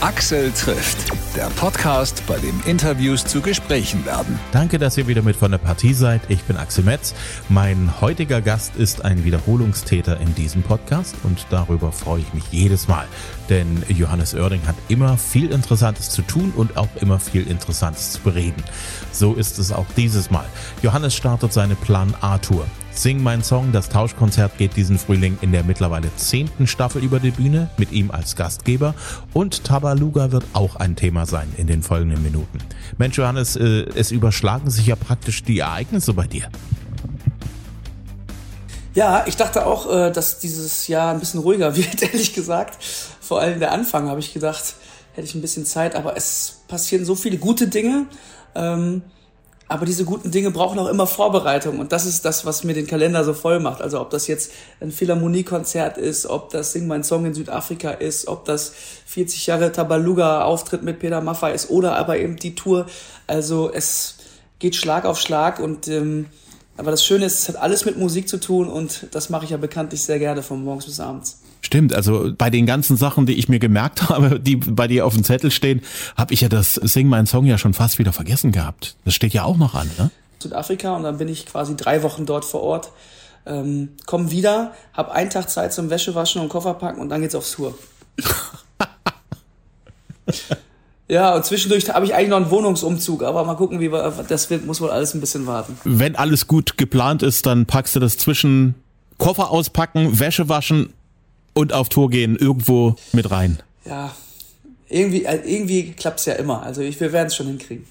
Axel trifft, der Podcast, bei dem Interviews zu Gesprächen werden. Danke, dass ihr wieder mit von der Partie seid. Ich bin Axel Metz. Mein heutiger Gast ist ein Wiederholungstäter in diesem Podcast und darüber freue ich mich jedes Mal. Denn Johannes Oerding hat immer viel Interessantes zu tun und auch immer viel Interessantes zu bereden. So ist es auch dieses Mal. Johannes startet seine Plan A-Tour. Sing mein Song, das Tauschkonzert geht diesen Frühling in der mittlerweile zehnten Staffel über die Bühne mit ihm als Gastgeber und Tabaluga wird auch ein Thema sein in den folgenden Minuten. Mensch Johannes, äh, es überschlagen sich ja praktisch die Ereignisse bei dir. Ja, ich dachte auch, äh, dass dieses Jahr ein bisschen ruhiger wird, ehrlich gesagt. Vor allem der Anfang habe ich gedacht, hätte ich ein bisschen Zeit, aber es passieren so viele gute Dinge. Ähm, aber diese guten Dinge brauchen auch immer Vorbereitung. Und das ist das, was mir den Kalender so voll macht. Also ob das jetzt ein Philharmoniekonzert ist, ob das Sing mein Song in Südafrika ist, ob das 40 Jahre Tabaluga-Auftritt mit Peter Maffay ist oder aber eben die Tour. Also es geht Schlag auf Schlag und ähm, aber das Schöne ist, es hat alles mit Musik zu tun und das mache ich ja bekanntlich sehr gerne von morgens bis abends. Stimmt, also bei den ganzen Sachen, die ich mir gemerkt habe, die bei dir auf dem Zettel stehen, habe ich ja das Sing mein Song ja schon fast wieder vergessen gehabt. Das steht ja auch noch an, ne? Südafrika und dann bin ich quasi drei Wochen dort vor Ort. Ähm, komm wieder, hab einen Tag Zeit zum Wäschewaschen und Koffer packen und dann geht's aufs Tour. Ja, und zwischendurch habe ich eigentlich noch einen Wohnungsumzug, aber mal gucken, wie wir, das wird, muss wohl alles ein bisschen warten. Wenn alles gut geplant ist, dann packst du das zwischen Koffer auspacken, Wäsche waschen und auf Tour gehen irgendwo mit rein. Ja, irgendwie, äh, irgendwie klappt's ja immer. Also ich, wir werden es schon hinkriegen.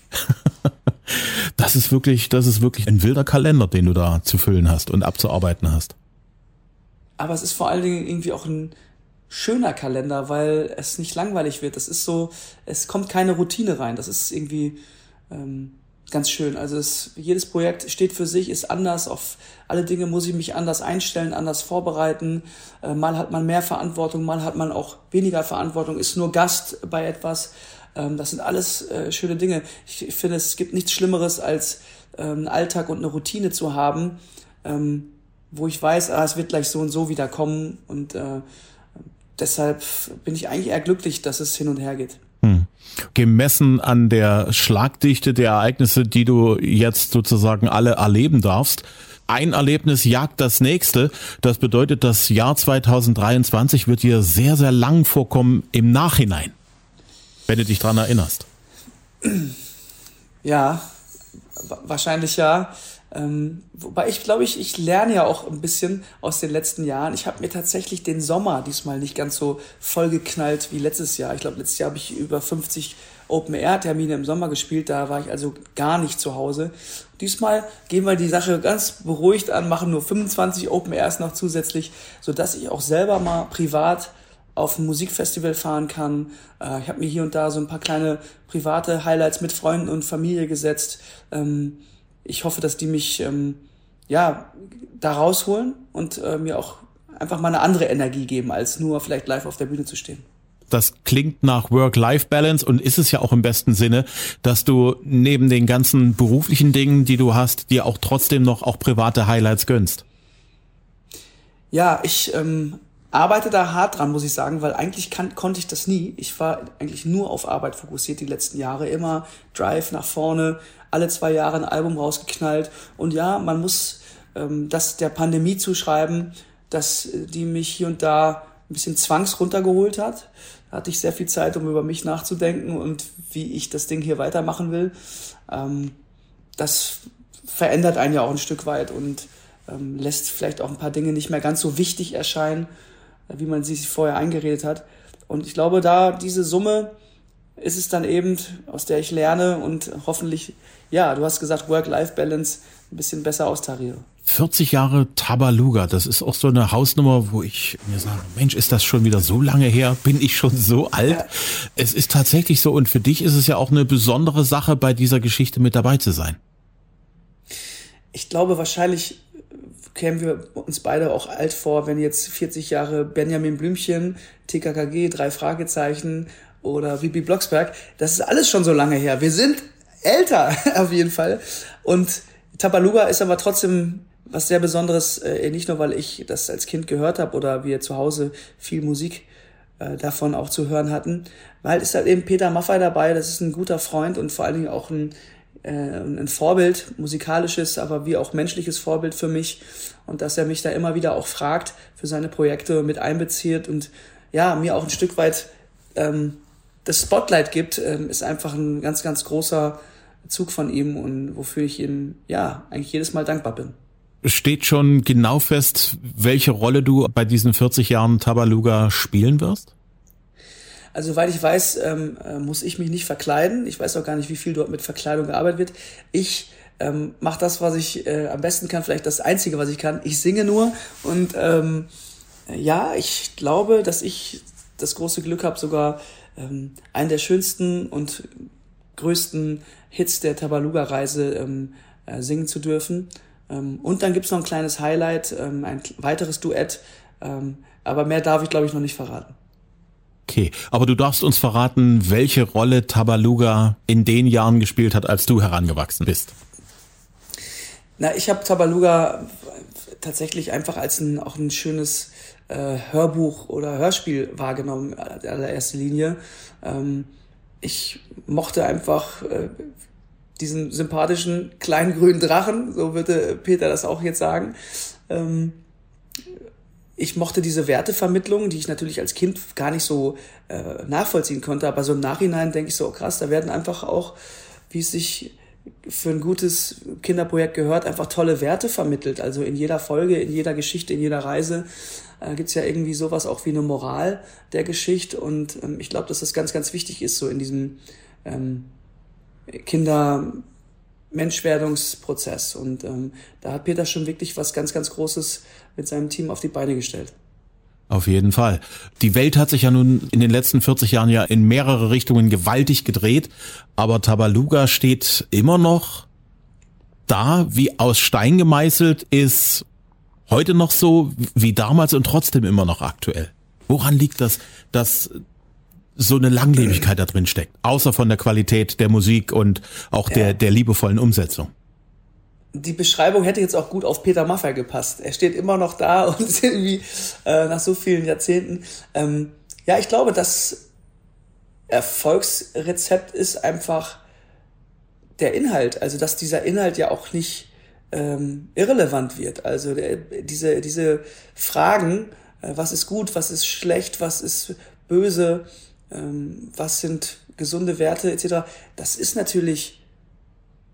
das ist wirklich, das ist wirklich ein wilder Kalender, den du da zu füllen hast und abzuarbeiten hast. Aber es ist vor allen Dingen irgendwie auch ein, schöner Kalender, weil es nicht langweilig wird. Das ist so, es kommt keine Routine rein. Das ist irgendwie ähm, ganz schön. Also es, jedes Projekt steht für sich, ist anders. Auf alle Dinge muss ich mich anders einstellen, anders vorbereiten. Äh, mal hat man mehr Verantwortung, mal hat man auch weniger Verantwortung, ist nur Gast bei etwas. Ähm, das sind alles äh, schöne Dinge. Ich, ich, finde, es gibt nichts Schlimmeres, als äh, einen Alltag und eine Routine zu haben, ähm, wo ich weiß, ah, es wird gleich so und so wieder kommen und äh, deshalb bin ich eigentlich eher glücklich, dass es hin und her geht. Gemessen an der Schlagdichte der Ereignisse, die du jetzt sozusagen alle erleben darfst, ein Erlebnis jagt das nächste. Das bedeutet, das Jahr 2023 wird dir sehr, sehr lang vorkommen im Nachhinein, wenn du dich dran erinnerst. Ja, wahrscheinlich ja. Ähm, wobei ich glaube, ich, ich lerne ja auch ein bisschen aus den letzten Jahren. Ich habe mir tatsächlich den Sommer diesmal nicht ganz so vollgeknallt wie letztes Jahr. Ich glaube, letztes Jahr habe ich über 50 Open-Air-Termine im Sommer gespielt. Da war ich also gar nicht zu Hause. Diesmal gehen wir die Sache ganz beruhigt an, machen nur 25 Open-Airs noch zusätzlich, sodass ich auch selber mal privat auf ein Musikfestival fahren kann. Äh, ich habe mir hier und da so ein paar kleine private Highlights mit Freunden und Familie gesetzt. Ähm, ich hoffe, dass die mich ähm, ja da rausholen und äh, mir auch einfach mal eine andere Energie geben, als nur vielleicht live auf der Bühne zu stehen. Das klingt nach Work-Life-Balance und ist es ja auch im besten Sinne, dass du neben den ganzen beruflichen Dingen, die du hast, dir auch trotzdem noch auch private Highlights gönnst. Ja, ich ähm, arbeite da hart dran, muss ich sagen, weil eigentlich kann, konnte ich das nie. Ich war eigentlich nur auf Arbeit fokussiert die letzten Jahre, immer Drive nach vorne, alle zwei Jahre ein Album rausgeknallt. Und ja, man muss ähm, das der Pandemie zuschreiben, dass die mich hier und da ein bisschen zwangs runtergeholt hat. Da hatte ich sehr viel Zeit, um über mich nachzudenken und wie ich das Ding hier weitermachen will. Ähm, das verändert einen ja auch ein Stück weit und ähm, lässt vielleicht auch ein paar Dinge nicht mehr ganz so wichtig erscheinen, wie man sie sich vorher eingeredet hat. Und ich glaube, da diese Summe ist es dann eben, aus der ich lerne und hoffentlich, ja, du hast gesagt, Work-Life-Balance ein bisschen besser austariere. 40 Jahre Tabaluga, das ist auch so eine Hausnummer, wo ich mir sage, Mensch, ist das schon wieder so lange her? Bin ich schon so alt? Ja. Es ist tatsächlich so und für dich ist es ja auch eine besondere Sache, bei dieser Geschichte mit dabei zu sein. Ich glaube, wahrscheinlich kämen wir uns beide auch alt vor, wenn jetzt 40 Jahre Benjamin Blümchen, TKKG, drei Fragezeichen oder Bibi Blocksberg, das ist alles schon so lange her. Wir sind älter auf jeden Fall. Und Tabaluga ist aber trotzdem was sehr Besonderes, äh, nicht nur weil ich das als Kind gehört habe oder wir zu Hause viel Musik äh, davon auch zu hören hatten. Weil ist halt eben Peter Maffay dabei, das ist ein guter Freund und vor allen Dingen auch ein, ein Vorbild, musikalisches, aber wie auch menschliches Vorbild für mich. Und dass er mich da immer wieder auch fragt, für seine Projekte mit einbezieht und ja, mir auch ein Stück weit ähm, das Spotlight gibt, ähm, ist einfach ein ganz, ganz großer Zug von ihm und wofür ich ihm ja eigentlich jedes Mal dankbar bin. Steht schon genau fest, welche Rolle du bei diesen 40 Jahren Tabaluga spielen wirst? Also, weil ich weiß, ähm, äh, muss ich mich nicht verkleiden. Ich weiß auch gar nicht, wie viel dort mit Verkleidung gearbeitet wird. Ich ähm, mache das, was ich äh, am besten kann, vielleicht das Einzige, was ich kann. Ich singe nur und ähm, ja, ich glaube, dass ich das große Glück habe, sogar ähm, einen der schönsten und größten Hits der Tabaluga-Reise ähm, äh, singen zu dürfen. Ähm, und dann gibt's noch ein kleines Highlight, ähm, ein weiteres Duett. Ähm, aber mehr darf ich, glaube ich, noch nicht verraten. Okay, aber du darfst uns verraten, welche Rolle Tabaluga in den Jahren gespielt hat, als du herangewachsen bist. Na, ich habe Tabaluga tatsächlich einfach als ein auch ein schönes äh, Hörbuch oder Hörspiel wahrgenommen in allererster Linie. Ähm, ich mochte einfach äh, diesen sympathischen kleinen grünen Drachen, so würde Peter das auch jetzt sagen. Ähm, ich mochte diese Wertevermittlung, die ich natürlich als Kind gar nicht so äh, nachvollziehen konnte, aber so im Nachhinein denke ich so, oh krass, da werden einfach auch, wie es sich für ein gutes Kinderprojekt gehört, einfach tolle Werte vermittelt. Also in jeder Folge, in jeder Geschichte, in jeder Reise äh, gibt es ja irgendwie sowas auch wie eine Moral der Geschichte. Und ähm, ich glaube, dass das ganz, ganz wichtig ist, so in diesem ähm, Kinder-Menschwerdungsprozess. Und ähm, da hat Peter schon wirklich was ganz, ganz Großes mit seinem Team auf die Beine gestellt. Auf jeden Fall. Die Welt hat sich ja nun in den letzten 40 Jahren ja in mehrere Richtungen gewaltig gedreht, aber Tabaluga steht immer noch da, wie aus Stein gemeißelt, ist heute noch so wie damals und trotzdem immer noch aktuell. Woran liegt das, dass so eine Langlebigkeit da drin steckt, außer von der Qualität der Musik und auch der, der liebevollen Umsetzung? die Beschreibung hätte jetzt auch gut auf Peter Maffay gepasst. Er steht immer noch da und ist irgendwie äh, nach so vielen Jahrzehnten. Ähm, ja, ich glaube, das Erfolgsrezept ist einfach der Inhalt. Also, dass dieser Inhalt ja auch nicht ähm, irrelevant wird. Also der, diese, diese Fragen, äh, was ist gut, was ist schlecht, was ist böse, ähm, was sind gesunde Werte etc., das ist natürlich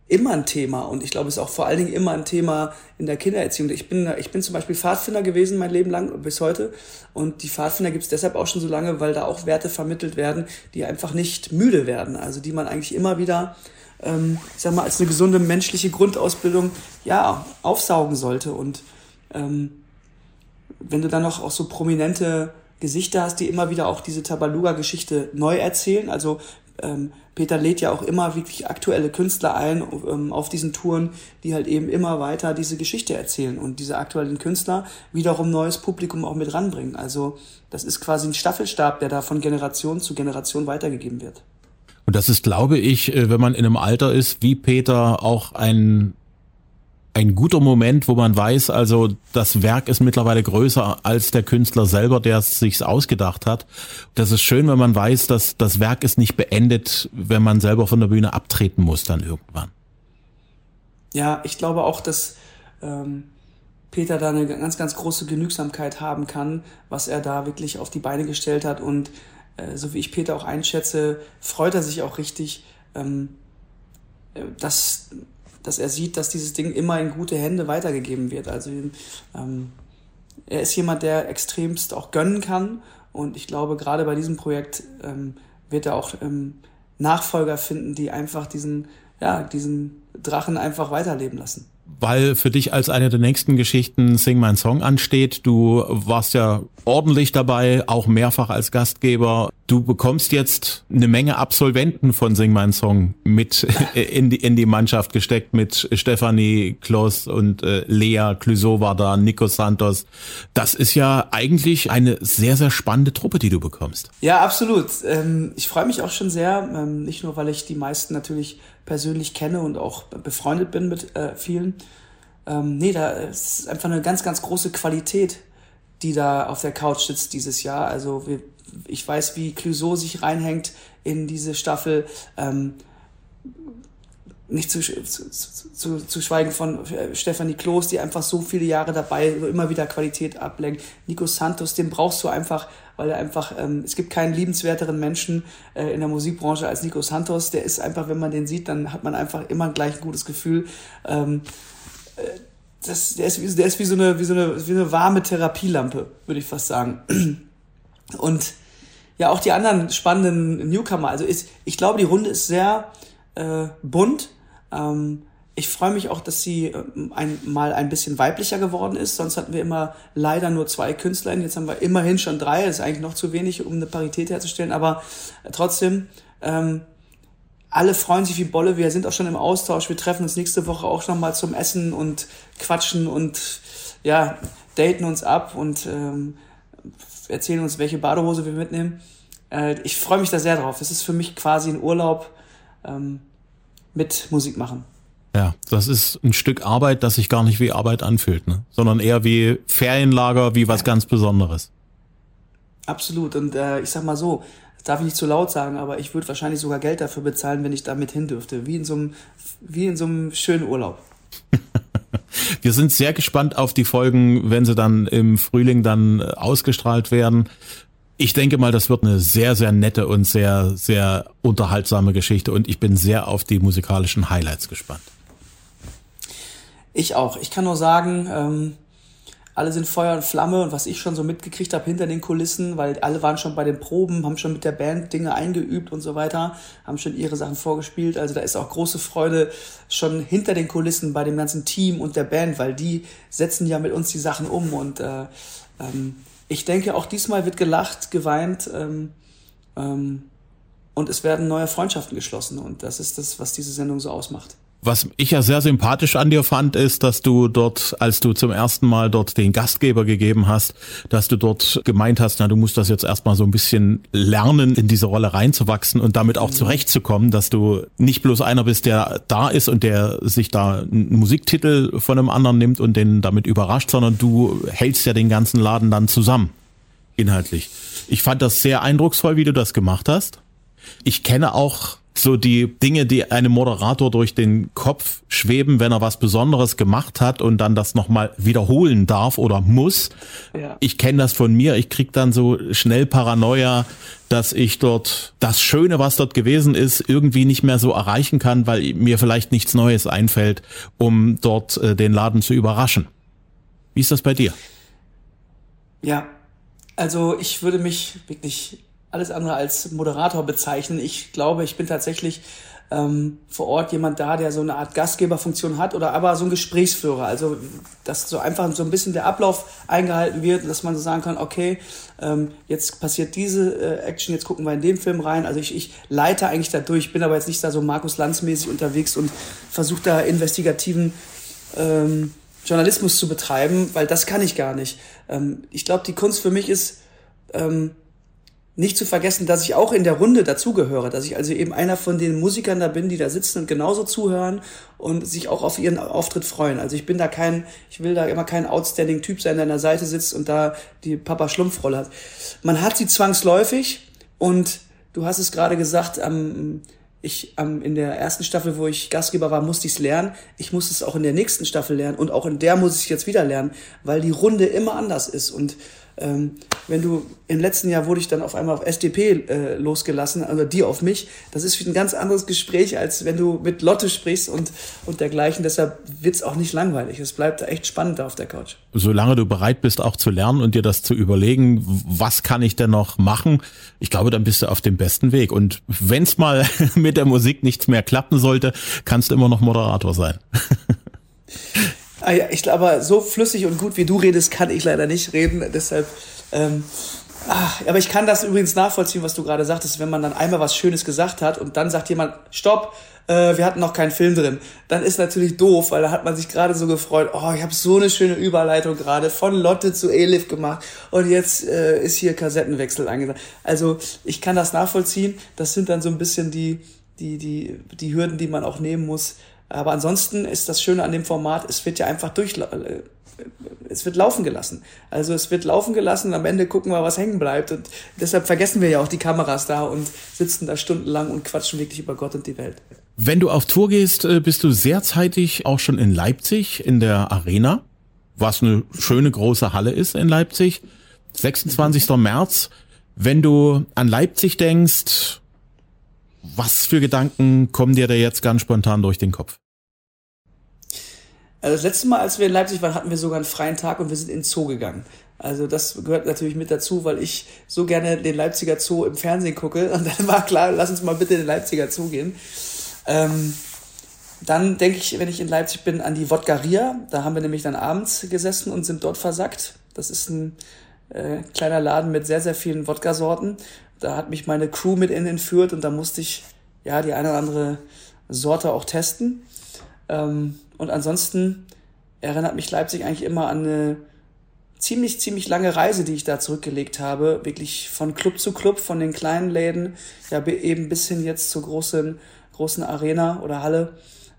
immer ein Thema und ich glaube, es ist auch vor allen Dingen immer ein Thema in der Kindererziehung. Ich bin, ich bin zum Beispiel Pfadfinder gewesen mein Leben lang bis heute und die Pfadfinder gibt es deshalb auch schon so lange, weil da auch Werte vermittelt werden, die einfach nicht müde werden, also die man eigentlich immer wieder, ähm, ich sag mal, als eine gesunde menschliche Grundausbildung ja aufsaugen sollte und ähm, wenn du dann noch auch so prominente Gesichter hast, die immer wieder auch diese Tabaluga-Geschichte neu erzählen. Also ähm, Peter lädt ja auch immer wirklich aktuelle Künstler ein ähm, auf diesen Touren, die halt eben immer weiter diese Geschichte erzählen und diese aktuellen Künstler wiederum neues Publikum auch mit ranbringen. Also das ist quasi ein Staffelstab, der da von Generation zu Generation weitergegeben wird. Und das ist, glaube ich, äh, wenn man in einem Alter ist wie Peter, auch ein ein guter Moment, wo man weiß, also das Werk ist mittlerweile größer als der Künstler selber, der es sich ausgedacht hat. Das ist schön, wenn man weiß, dass das Werk ist nicht beendet, wenn man selber von der Bühne abtreten muss dann irgendwann. Ja, ich glaube auch, dass ähm, Peter da eine ganz, ganz große Genügsamkeit haben kann, was er da wirklich auf die Beine gestellt hat. Und äh, so wie ich Peter auch einschätze, freut er sich auch richtig, ähm, äh, dass dass er sieht, dass dieses Ding immer in gute Hände weitergegeben wird. Also ähm, er ist jemand, der extremst auch gönnen kann und ich glaube, gerade bei diesem Projekt ähm, wird er auch ähm, Nachfolger finden, die einfach diesen, ja, diesen Drachen einfach weiterleben lassen weil für dich als eine der nächsten Geschichten Sing My Song ansteht. Du warst ja ordentlich dabei, auch mehrfach als Gastgeber. Du bekommst jetzt eine Menge Absolventen von Sing My Song mit in die, in die Mannschaft gesteckt mit Stefanie Kloss und äh, Lea Clouseau war da, Nico Santos. Das ist ja eigentlich eine sehr, sehr spannende Truppe, die du bekommst. Ja, absolut. Ähm, ich freue mich auch schon sehr, ähm, nicht nur, weil ich die meisten natürlich persönlich kenne und auch befreundet bin mit äh, vielen. Ähm, nee, da ist einfach eine ganz, ganz große Qualität, die da auf der Couch sitzt dieses Jahr. Also wir ich weiß, wie Clouseau sich reinhängt in diese Staffel. Ähm, nicht zu, zu, zu, zu schweigen von äh, Stefanie Kloß, die einfach so viele Jahre dabei immer wieder Qualität ablenkt. Nico Santos, den brauchst du einfach, weil er einfach, ähm, es gibt keinen liebenswerteren Menschen äh, in der Musikbranche als Nico Santos. Der ist einfach, wenn man den sieht, dann hat man einfach immer gleich ein gutes Gefühl. Ähm, äh, das, der, ist, wie, der ist wie so eine, wie so eine, wie eine warme Therapielampe, würde ich fast sagen. Und ja, auch die anderen spannenden Newcomer. Also ist, ich glaube, die Runde ist sehr äh, bunt ähm, ich freue mich auch, dass sie ähm, ein, mal ein bisschen weiblicher geworden ist. Sonst hatten wir immer leider nur zwei Künstlerinnen. Jetzt haben wir immerhin schon drei. Das ist eigentlich noch zu wenig, um eine Parität herzustellen. Aber äh, trotzdem, ähm, alle freuen sich wie Bolle. Wir sind auch schon im Austausch. Wir treffen uns nächste Woche auch noch mal zum Essen und quatschen und ja, daten uns ab und ähm, erzählen uns, welche Badehose wir mitnehmen. Äh, ich freue mich da sehr drauf. Es ist für mich quasi ein Urlaub. Ähm, mit Musik machen. Ja, das ist ein Stück Arbeit, das sich gar nicht wie Arbeit anfühlt, ne? sondern eher wie Ferienlager, wie was ja. ganz Besonderes. Absolut. Und äh, ich sag mal so, das darf ich nicht zu laut sagen, aber ich würde wahrscheinlich sogar Geld dafür bezahlen, wenn ich da mit hin dürfte. Wie in so einem, wie in so einem schönen Urlaub. Wir sind sehr gespannt auf die Folgen, wenn sie dann im Frühling dann äh, ausgestrahlt werden. Ich denke mal, das wird eine sehr, sehr nette und sehr, sehr unterhaltsame Geschichte und ich bin sehr auf die musikalischen Highlights gespannt. Ich auch. Ich kann nur sagen, ähm, alle sind Feuer und Flamme und was ich schon so mitgekriegt habe hinter den Kulissen, weil alle waren schon bei den Proben, haben schon mit der Band Dinge eingeübt und so weiter, haben schon ihre Sachen vorgespielt. Also da ist auch große Freude schon hinter den Kulissen bei dem ganzen Team und der Band, weil die setzen ja mit uns die Sachen um und äh, ähm, ich denke, auch diesmal wird gelacht, geweint ähm, ähm, und es werden neue Freundschaften geschlossen. Und das ist das, was diese Sendung so ausmacht. Was ich ja sehr sympathisch an dir fand, ist, dass du dort, als du zum ersten Mal dort den Gastgeber gegeben hast, dass du dort gemeint hast, na, du musst das jetzt erstmal so ein bisschen lernen, in diese Rolle reinzuwachsen und damit auch mhm. zurechtzukommen, dass du nicht bloß einer bist, der da ist und der sich da einen Musiktitel von einem anderen nimmt und den damit überrascht, sondern du hältst ja den ganzen Laden dann zusammen, inhaltlich. Ich fand das sehr eindrucksvoll, wie du das gemacht hast. Ich kenne auch so die Dinge, die einem Moderator durch den Kopf schweben, wenn er was Besonderes gemacht hat und dann das nochmal wiederholen darf oder muss. Ja. Ich kenne das von mir. Ich krieg dann so schnell Paranoia, dass ich dort das Schöne, was dort gewesen ist, irgendwie nicht mehr so erreichen kann, weil mir vielleicht nichts Neues einfällt, um dort äh, den Laden zu überraschen. Wie ist das bei dir? Ja, also ich würde mich wirklich alles andere als Moderator bezeichnen. Ich glaube, ich bin tatsächlich ähm, vor Ort jemand da, der so eine Art Gastgeberfunktion hat oder aber so ein Gesprächsführer. Also, dass so einfach so ein bisschen der Ablauf eingehalten wird, dass man so sagen kann, okay, ähm, jetzt passiert diese äh, Action, jetzt gucken wir in den Film rein. Also ich, ich leite eigentlich da durch, bin aber jetzt nicht da so Markus Lanz-mäßig unterwegs und versuche da investigativen ähm, Journalismus zu betreiben, weil das kann ich gar nicht. Ähm, ich glaube, die Kunst für mich ist, ähm, nicht zu vergessen, dass ich auch in der Runde dazugehöre, dass ich also eben einer von den Musikern da bin, die da sitzen und genauso zuhören und sich auch auf ihren Auftritt freuen. Also ich bin da kein, ich will da immer kein outstanding Typ sein, der an der Seite sitzt und da die Papa Schlumpfrolle hat. Man hat sie zwangsläufig und du hast es gerade gesagt, am, ich am, in der ersten Staffel, wo ich Gastgeber war, musste ich es lernen. Ich muss es auch in der nächsten Staffel lernen und auch in der muss ich jetzt wieder lernen, weil die Runde immer anders ist und ähm, wenn du im letzten Jahr wurde ich dann auf einmal auf SDP äh, losgelassen, also die auf mich. Das ist ein ganz anderes Gespräch, als wenn du mit Lotte sprichst und, und dergleichen. Deshalb wird's auch nicht langweilig. Es bleibt echt spannend da auf der Couch. Solange du bereit bist, auch zu lernen und dir das zu überlegen, was kann ich denn noch machen, ich glaube, dann bist du auf dem besten Weg. Und wenn's mal mit der Musik nichts mehr klappen sollte, kannst du immer noch Moderator sein. Ah ja, ich glaube, so flüssig und gut wie du redest, kann ich leider nicht reden. Deshalb, ähm, ach, aber ich kann das übrigens nachvollziehen, was du gerade sagtest, wenn man dann einmal was Schönes gesagt hat und dann sagt jemand, stopp, äh, wir hatten noch keinen Film drin. Dann ist natürlich doof, weil da hat man sich gerade so gefreut, oh, ich habe so eine schöne Überleitung gerade von Lotte zu Elif gemacht und jetzt äh, ist hier Kassettenwechsel angesagt. Also ich kann das nachvollziehen. Das sind dann so ein bisschen die, die, die, die Hürden, die man auch nehmen muss Aber ansonsten ist das Schöne an dem Format, es wird ja einfach durch, äh, es wird laufen gelassen. Also es wird laufen gelassen und am Ende gucken wir, was hängen bleibt. Und deshalb vergessen wir ja auch die Kameras da und sitzen da stundenlang und quatschen wirklich über Gott und die Welt. Wenn du auf Tour gehst, äh, bist du sehr zeitig auch schon in Leipzig in der Arena, was eine schöne große Halle ist in Leipzig. 26. März. Wenn du an Leipzig denkst, was für Gedanken kommen dir da jetzt ganz spontan durch den Kopf? Also das letzte Mal, als wir in Leipzig waren, hatten wir sogar einen freien Tag und wir sind in den Zoo gegangen. Also das gehört natürlich mit dazu, weil ich so gerne den Leipziger Zoo im Fernsehen gucke. Und dann war klar, lass uns mal bitte in den Leipziger Zoo gehen. Ähm, dann denke ich, wenn ich in Leipzig bin, an die Wodgaria. Da haben wir nämlich dann abends gesessen und sind dort versackt. Das ist ein äh, kleiner Laden mit sehr, sehr vielen Wodka-Sorten. Da hat mich meine Crew mit in entführt und da musste ich ja die eine oder andere Sorte auch testen. Ähm, und ansonsten erinnert mich Leipzig eigentlich immer an eine ziemlich, ziemlich lange Reise, die ich da zurückgelegt habe. Wirklich von Club zu Club, von den kleinen Läden, ja eben bis hin jetzt zur großen großen Arena oder Halle.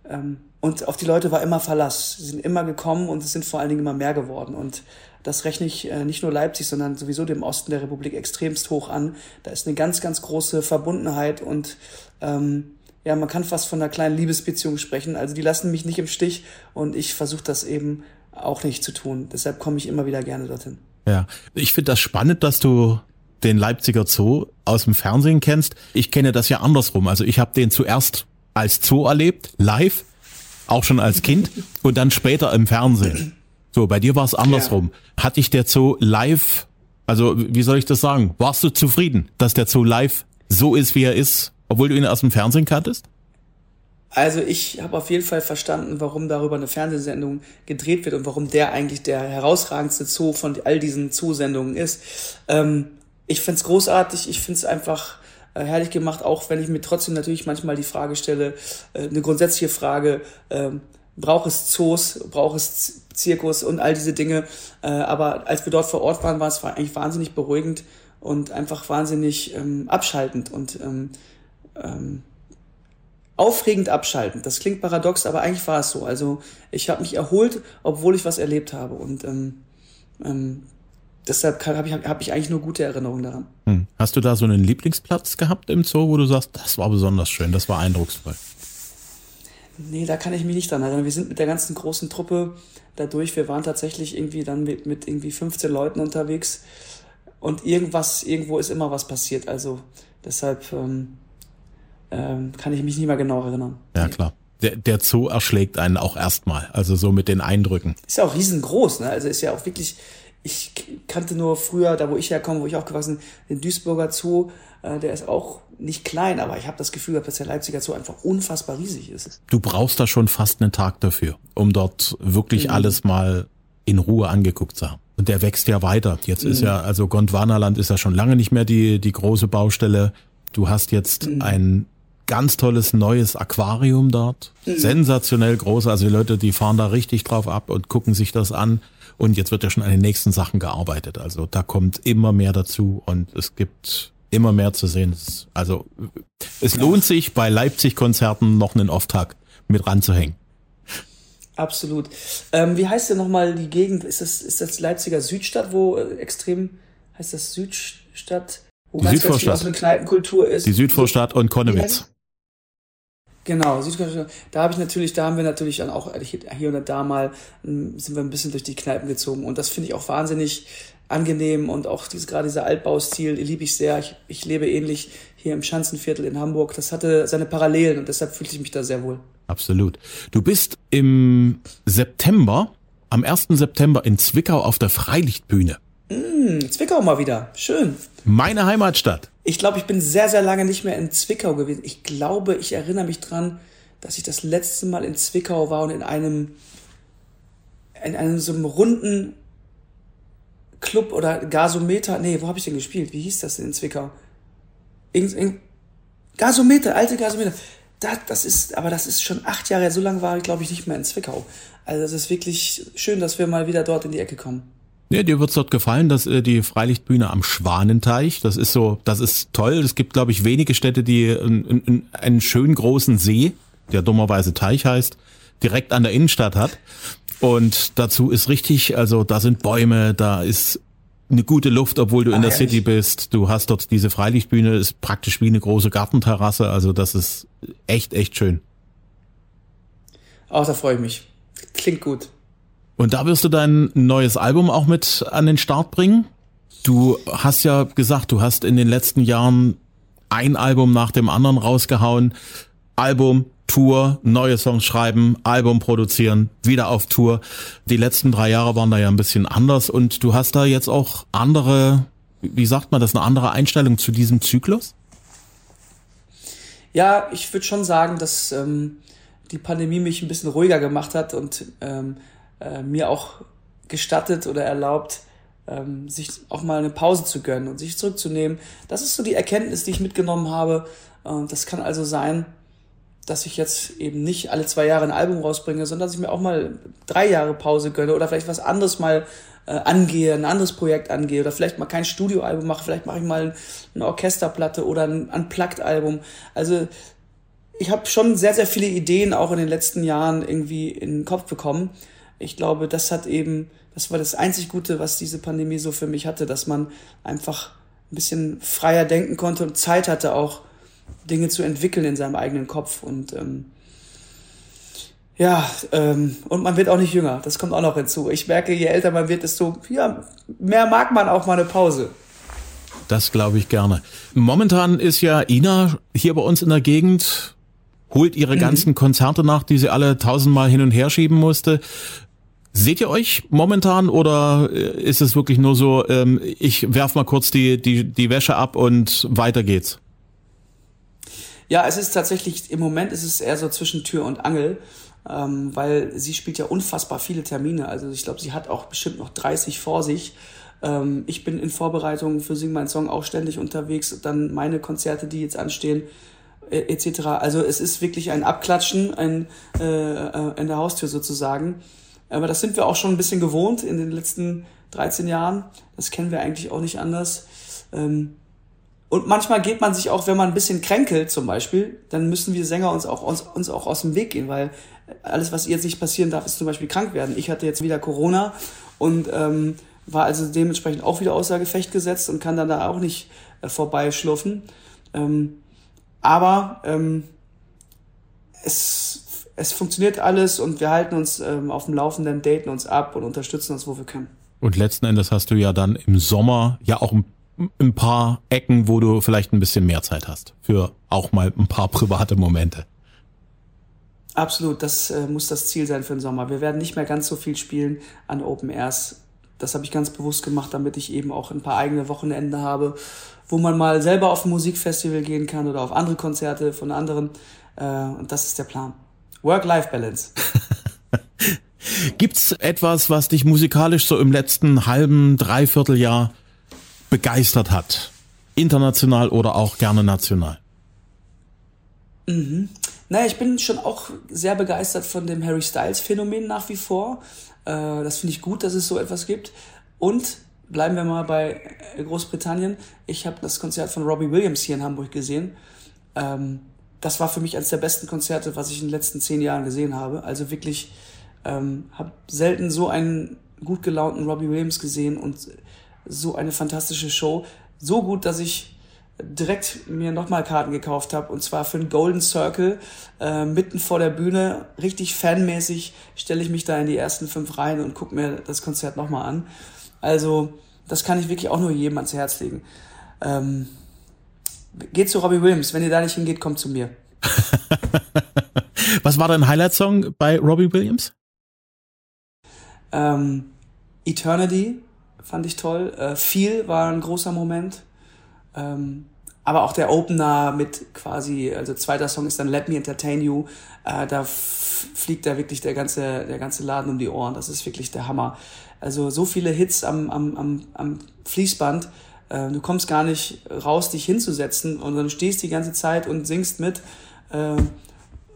Ähm, und auf die Leute war immer Verlass. Sie sind immer gekommen und es sind vor allen Dingen immer mehr geworden. Und das rechne ich äh, nicht nur Leipzig, sondern sowieso dem Osten der Republik extremst hoch an. Da ist eine ganz, ganz große Verbundenheit und ähm, ja, man kann fast von einer kleinen Liebesbeziehung sprechen. Also die lassen mich nicht im Stich und ich versuche das eben auch nicht zu tun. Deshalb komme ich immer wieder gerne dorthin. Ja, ich finde das spannend, dass du den Leipziger Zoo aus dem Fernsehen kennst. Ich kenne das ja andersrum. Also ich habe den zuerst als Zoo erlebt, live, auch schon als Kind und dann später im Fernsehen. So, bei dir war es andersrum. Ja. Hat dich der Zoo live, also wie soll ich das sagen? Warst du zufrieden, dass der Zoo live so ist, wie er ist, obwohl du ihn aus dem Fernsehen kanntest? Also ich habe auf jeden Fall verstanden, warum darüber eine Fernsehsendung gedreht wird und warum der eigentlich der herausragendste Zoo von all diesen Zoosendungen ist. Ähm, ich find's großartig, ich find's einfach äh, herrlich gemacht, auch wenn ich mir trotzdem natürlich manchmal die Frage stelle, äh, eine grundsätzliche Frage, äh, braucht es Zoos, braucht es Zirkus und all diese Dinge. Äh, aber als wir dort vor Ort waren, war es eigentlich wahnsinnig beruhigend und einfach wahnsinnig ähm, abschaltend und ähm, ähm, aufregend abschaltend. Das klingt paradox, aber eigentlich war es so. Also ich habe mich erholt, obwohl ich was erlebt habe. Und ähm, ähm, deshalb habe ich, hab ich eigentlich nur gute Erinnerungen daran. Hm. Hast du da so einen Lieblingsplatz gehabt im Zoo, wo du sagst, das war besonders schön, das war eindrucksvoll? Nee, da kann ich mich nicht dran erinnern. Wir sind mit der ganzen großen Truppe dadurch. Wir waren tatsächlich irgendwie dann mit, mit irgendwie 15 Leuten unterwegs. Und irgendwas, irgendwo ist immer was passiert. Also deshalb ähm, ähm, kann ich mich nicht mehr genau erinnern. Ja, klar. Der, der Zoo erschlägt einen auch erstmal, also so mit den Eindrücken. Ist ja auch riesengroß, ne? Also ist ja auch wirklich, ich kannte nur früher, da wo ich herkomme, wo ich aufgewachsen bin, den Duisburger Zoo, äh, der ist auch nicht klein, aber ich habe das Gefühl, dass der Leipziger Zoo einfach unfassbar riesig ist. Du brauchst da schon fast einen Tag dafür, um dort wirklich mhm. alles mal in Ruhe angeguckt zu haben. Und der wächst ja weiter. Jetzt mhm. ist ja, also Gondwanaland ist ja schon lange nicht mehr die, die große Baustelle. Du hast jetzt mhm. ein ganz tolles neues Aquarium dort. Mhm. Sensationell groß. Also die Leute, die fahren da richtig drauf ab und gucken sich das an. Und jetzt wird ja schon an den nächsten Sachen gearbeitet. Also da kommt immer mehr dazu und es gibt immer mehr zu sehen. Also es lohnt sich bei Leipzig-Konzerten noch einen Off-Tag mit ranzuhängen. Absolut. Ähm, wie heißt denn nochmal die Gegend? Ist das, ist das Leipziger Südstadt, wo äh, extrem, heißt das Südstadt? Wo die Südvorstadt. Ganz Kneipenkultur ist. Die Südvorstadt und Konnewitz. Genau, da habe ich natürlich, da haben wir natürlich dann auch hier und da mal hm, sind wir ein bisschen durch die Kneipen gezogen und das finde ich auch wahnsinnig angenehm und auch dieses, gerade dieser Altbaustil liebe ich sehr. Ich, ich lebe ähnlich hier im Schanzenviertel in Hamburg. Das hatte seine Parallelen und deshalb fühlte ich mich da sehr wohl. Absolut. Du bist im September, am 1. September in Zwickau auf der Freilichtbühne. Mm, Zwickau mal wieder. Schön. Meine Heimatstadt. Ich glaube, ich bin sehr, sehr lange nicht mehr in Zwickau gewesen. Ich glaube, ich erinnere mich dran, dass ich das letzte Mal in Zwickau war und in einem, in einem so einem runden Club oder Gasometer. Nee, wo habe ich denn gespielt? Wie hieß das denn in Zwickau? Irgend, irgend, Gasometer, alte Gasometer. Das, das ist, aber das ist schon acht Jahre, so lange war ich, glaube ich, nicht mehr in Zwickau. Also es ist wirklich schön, dass wir mal wieder dort in die Ecke kommen. Ja, dir wird's dort gefallen, dass äh, die Freilichtbühne am Schwanenteich, das ist so, das ist toll. Es gibt, glaube ich, wenige Städte, die einen, einen schönen großen See der dummerweise Teich heißt, direkt an der Innenstadt hat. Und dazu ist richtig, also da sind Bäume, da ist eine gute Luft, obwohl du ah, in der ehrlich? City bist. Du hast dort diese Freilichtbühne, ist praktisch wie eine große Gartenterrasse. Also das ist echt, echt schön. Auch da freue ich mich. Klingt gut. Und da wirst du dein neues Album auch mit an den Start bringen? Du hast ja gesagt, du hast in den letzten Jahren ein Album nach dem anderen rausgehauen. Album, Tour, neue Songs schreiben, Album produzieren, wieder auf Tour. Die letzten drei Jahre waren da ja ein bisschen anders und du hast da jetzt auch andere, wie sagt man das, eine andere Einstellung zu diesem Zyklus? Ja, ich würde schon sagen, dass ähm, die Pandemie mich ein bisschen ruhiger gemacht hat und ähm, äh, mir auch gestattet oder erlaubt, ähm, sich auch mal eine Pause zu gönnen und sich zurückzunehmen. Das ist so die Erkenntnis, die ich mitgenommen habe. Und das kann also sein, dass ich jetzt eben nicht alle zwei Jahre ein Album rausbringe, sondern dass ich mir auch mal drei Jahre Pause gönne oder vielleicht was anderes mal äh, angehe, ein anderes Projekt angehe oder vielleicht mal kein Studioalbum mache, vielleicht mache ich mal eine Orchesterplatte oder ein Unplugged-Album. Also ich habe schon sehr, sehr viele Ideen auch in den letzten Jahren irgendwie in den Kopf bekommen. Ich glaube, das hat eben, das war das einzig Gute, was diese Pandemie so für mich hatte, dass man einfach ein bisschen freier denken konnte und Zeit hatte auch, Dinge zu entwickeln in seinem eigenen Kopf. Und ähm, ja, ähm, und man wird auch nicht jünger. Das kommt auch noch hinzu. Ich merke, je älter man wird, desto ja, mehr mag man auch mal eine Pause. Das glaube ich gerne. Momentan ist ja Ina hier bei uns in der Gegend, holt ihre mhm. ganzen Konzerte nach, die sie alle tausendmal hin und her schieben musste. Seht ihr euch momentan oder äh, ist es wirklich nur so, ähm, ich werf mal kurz die, die, die Wäsche ab und weiter geht's? Ja, es ist tatsächlich, im Moment ist es eher so zwischen Tür und Angel, ähm, weil sie spielt ja unfassbar viele Termine. Also ich glaube, sie hat auch bestimmt noch 30 vor sich. Ähm, ich bin in Vorbereitung für Sing Mein Song auch ständig unterwegs. Dann meine Konzerte, die jetzt anstehen, etc. Also es ist wirklich ein Abklatschen ein, äh, äh, in der Haustür sozusagen. Aber das sind wir auch schon ein bisschen gewohnt in den letzten 13 Jahren. Das kennen wir eigentlich auch nicht anders. Ähm, und manchmal geht man sich auch, wenn man ein bisschen kränkelt zum Beispiel, dann müssen wir Sänger uns auch, uns, uns auch aus dem Weg gehen, weil alles, was jetzt nicht passieren darf, ist zum Beispiel krank werden. Ich hatte jetzt wieder Corona und ähm, war also dementsprechend auch wieder außer Gefecht gesetzt und kann dann da auch nicht äh, vorbeischlurfen. Ähm, aber ähm, es, es funktioniert alles und wir halten uns ähm, auf dem Laufenden, daten uns ab und unterstützen uns, wo wir können. Und letzten Endes hast du ja dann im Sommer ja auch ein ein paar Ecken, wo du vielleicht ein bisschen mehr Zeit hast für auch mal ein paar private Momente. Absolut, das äh, muss das Ziel sein für den Sommer. Wir werden nicht mehr ganz so viel spielen an Open Airs. Das habe ich ganz bewusst gemacht, damit ich eben auch ein paar eigene Wochenende habe, wo man mal selber auf ein Musikfestival gehen kann oder auf andere Konzerte von anderen. Äh, und das ist der Plan. Work-Life-Balance. Gibt's etwas, was dich musikalisch so im letzten halben, dreiviertel Jahr begeistert hat? International oder auch gerne national? Mhm. Naja, ich bin schon auch sehr begeistert von dem Harry Styles-Phänomen nach wie vor. Äh, das finde ich gut, dass es so etwas gibt. Und bleiben wir mal bei Großbritannien. Ich habe das Konzert von Robbie Williams hier in Hamburg gesehen. Ähm, das war für mich eines der besten Konzerte, was ich in den letzten zehn Jahren gesehen habe. Also wirklich, ähm, habe selten so einen gut gelaunten Robbie Williams gesehen und so eine fantastische Show. So gut, dass ich direkt mir nochmal Karten gekauft habe und zwar für den Golden Circle äh, mitten vor der Bühne. Richtig fanmäßig stelle ich mich da in die ersten fünf Reihen und gucke mir das Konzert nochmal an. Also das kann ich wirklich auch nur jedem ans Herz legen. Ähm, geht zu Robbie Williams. Wenn ihr da nicht hingeht, kommt zu mir. Was war dein Highlight-Song bei Robbie Williams? Ähm, Eternity fand ich toll. Äh, viel war ein großer Moment. Ähm, aber auch der Opener mit quasi, also zweiter Song ist dann Let Me Entertain You. Äh, da fliegt da wirklich der ganze, der ganze Laden um die Ohren. Das ist wirklich der Hammer. Also so viele Hits am, am, am, am Fließband. Äh, du kommst gar nicht raus, dich hinzusetzen und dann stehst die ganze Zeit und singst mit. Äh,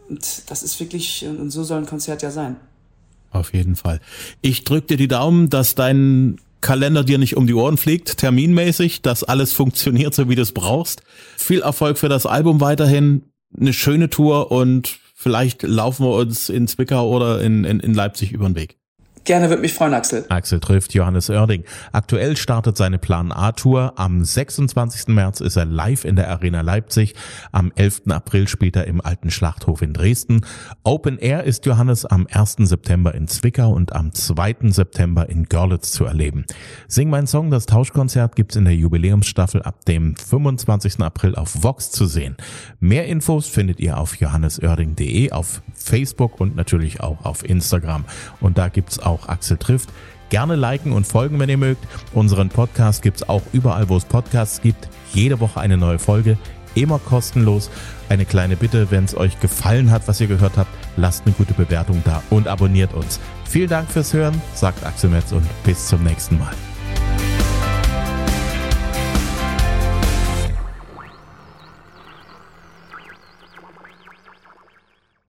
und das ist wirklich, und so soll ein Konzert ja sein. Auf jeden Fall. Ich drück dir die Daumen, dass dein Kalender dir nicht um die Ohren fliegt, terminmäßig, dass alles funktioniert, so wie du es brauchst. Viel Erfolg für das Album weiterhin, eine schöne Tour und Vielleicht laufen wir uns in Zwickau oder in, in, in Leipzig über den Weg. Gerne, wird mich freuen, Axel. Axel trifft Johannes Oerding. Aktuell startet seine Plan A-Tour. Am 26. März ist er live in der Arena Leipzig. Am 11. April spielt er im Alten Schlachthof in Dresden. Open Air ist Johannes am 1. September in Zwickau und am 2. September in Görlitz zu erleben. Sing mein Song, das Tauschkonzert gibt's in der Jubiläumsstaffel ab dem 25. April auf Vox zu sehen. Mehr Infos findet ihr auf johannesörding.de, auf Facebook und natürlich auch auf Instagram. Und da gibt's auch auch Axel trifft. Gerne liken und folgen, wenn ihr mögt. Unseren Podcast gibt es auch überall, wo es Podcasts gibt. Jede Woche eine neue Folge, immer kostenlos. Eine kleine Bitte, wenn es euch gefallen hat, was ihr gehört habt, lasst eine gute Bewertung da und abonniert uns. Vielen Dank fürs Hören, sagt Axel Metz und bis zum nächsten Mal.